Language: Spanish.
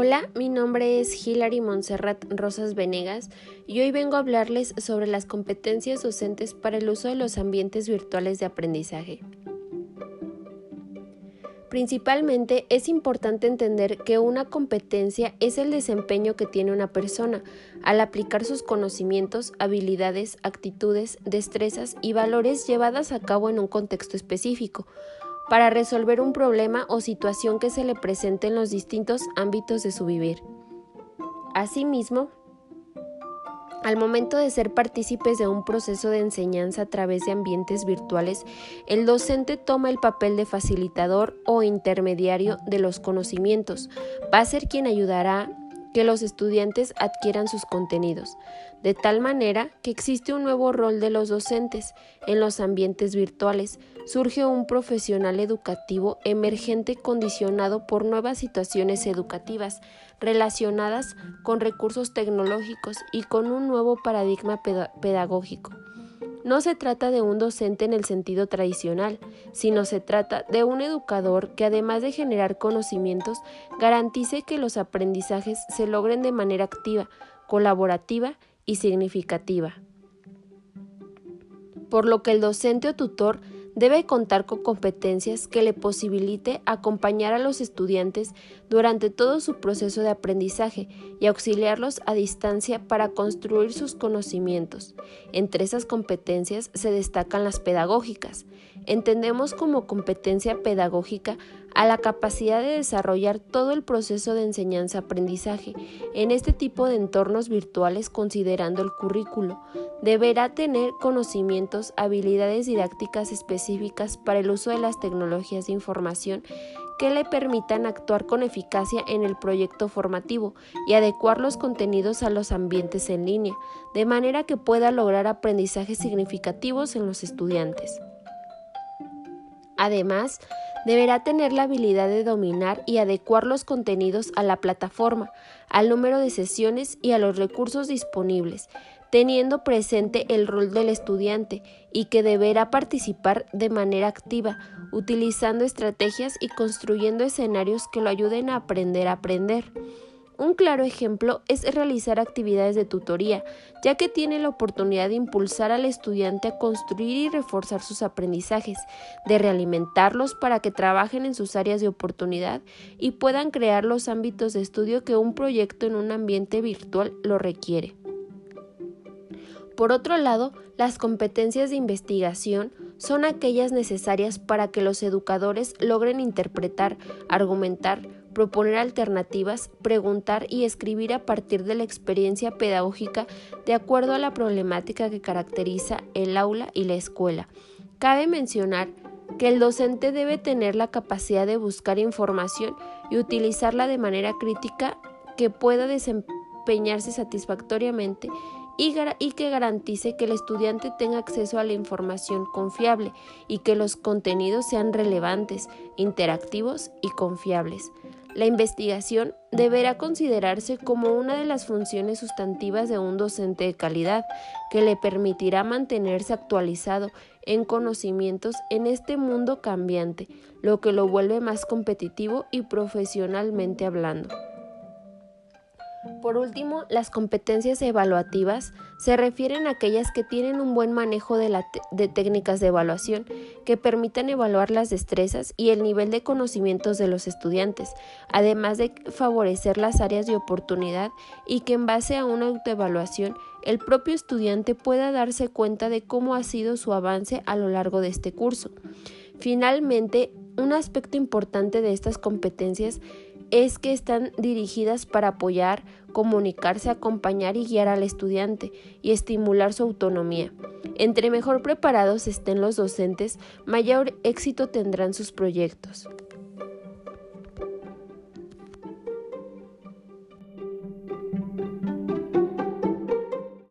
Hola, mi nombre es Hilary Montserrat Rosas Venegas y hoy vengo a hablarles sobre las competencias docentes para el uso de los ambientes virtuales de aprendizaje. Principalmente es importante entender que una competencia es el desempeño que tiene una persona al aplicar sus conocimientos, habilidades, actitudes, destrezas y valores llevadas a cabo en un contexto específico, para resolver un problema o situación que se le presente en los distintos ámbitos de su vivir. Asimismo, al momento de ser partícipes de un proceso de enseñanza a través de ambientes virtuales, el docente toma el papel de facilitador o intermediario de los conocimientos. Va a ser quien ayudará que los estudiantes adquieran sus contenidos, de tal manera que existe un nuevo rol de los docentes en los ambientes virtuales. Surge un profesional educativo emergente condicionado por nuevas situaciones educativas relacionadas con recursos tecnológicos y con un nuevo paradigma pedagógico. No se trata de un docente en el sentido tradicional, sino se trata de un educador que además de generar conocimientos, garantice que los aprendizajes se logren de manera activa, colaborativa y significativa. Por lo que el docente o tutor debe contar con competencias que le posibilite acompañar a los estudiantes durante todo su proceso de aprendizaje y auxiliarlos a distancia para construir sus conocimientos. Entre esas competencias se destacan las pedagógicas. Entendemos como competencia pedagógica a la capacidad de desarrollar todo el proceso de enseñanza-aprendizaje en este tipo de entornos virtuales considerando el currículo. Deberá tener conocimientos, habilidades didácticas específicas para el uso de las tecnologías de información que le permitan actuar con eficacia en el proyecto formativo y adecuar los contenidos a los ambientes en línea, de manera que pueda lograr aprendizajes significativos en los estudiantes. Además, deberá tener la habilidad de dominar y adecuar los contenidos a la plataforma, al número de sesiones y a los recursos disponibles, teniendo presente el rol del estudiante y que deberá participar de manera activa, utilizando estrategias y construyendo escenarios que lo ayuden a aprender a aprender. Un claro ejemplo es realizar actividades de tutoría, ya que tiene la oportunidad de impulsar al estudiante a construir y reforzar sus aprendizajes, de realimentarlos para que trabajen en sus áreas de oportunidad y puedan crear los ámbitos de estudio que un proyecto en un ambiente virtual lo requiere. Por otro lado, las competencias de investigación son aquellas necesarias para que los educadores logren interpretar, argumentar, proponer alternativas, preguntar y escribir a partir de la experiencia pedagógica de acuerdo a la problemática que caracteriza el aula y la escuela. Cabe mencionar que el docente debe tener la capacidad de buscar información y utilizarla de manera crítica que pueda desempeñarse satisfactoriamente y, que garantice que el estudiante tenga acceso a la información confiable y que los contenidos sean relevantes, interactivos y confiables. La investigación deberá considerarse como una de las funciones sustantivas de un docente de calidad, que le permitirá mantenerse actualizado en conocimientos en este mundo cambiante, lo que lo vuelve más competitivo y profesionalmente hablando. Por último, las competencias evaluativas se refieren a aquellas que tienen un buen manejo de, técnicas de evaluación que permitan evaluar las destrezas y el nivel de conocimientos de los estudiantes, además de favorecer las áreas de oportunidad y que en base a una autoevaluación el propio estudiante pueda darse cuenta de cómo ha sido su avance a lo largo de este curso. Finalmente, un aspecto importante de estas competencias es que están dirigidas para apoyar, comunicarse, acompañar y guiar al estudiante y estimular su autonomía. Entre mejor preparados estén los docentes, mayor éxito tendrán sus proyectos.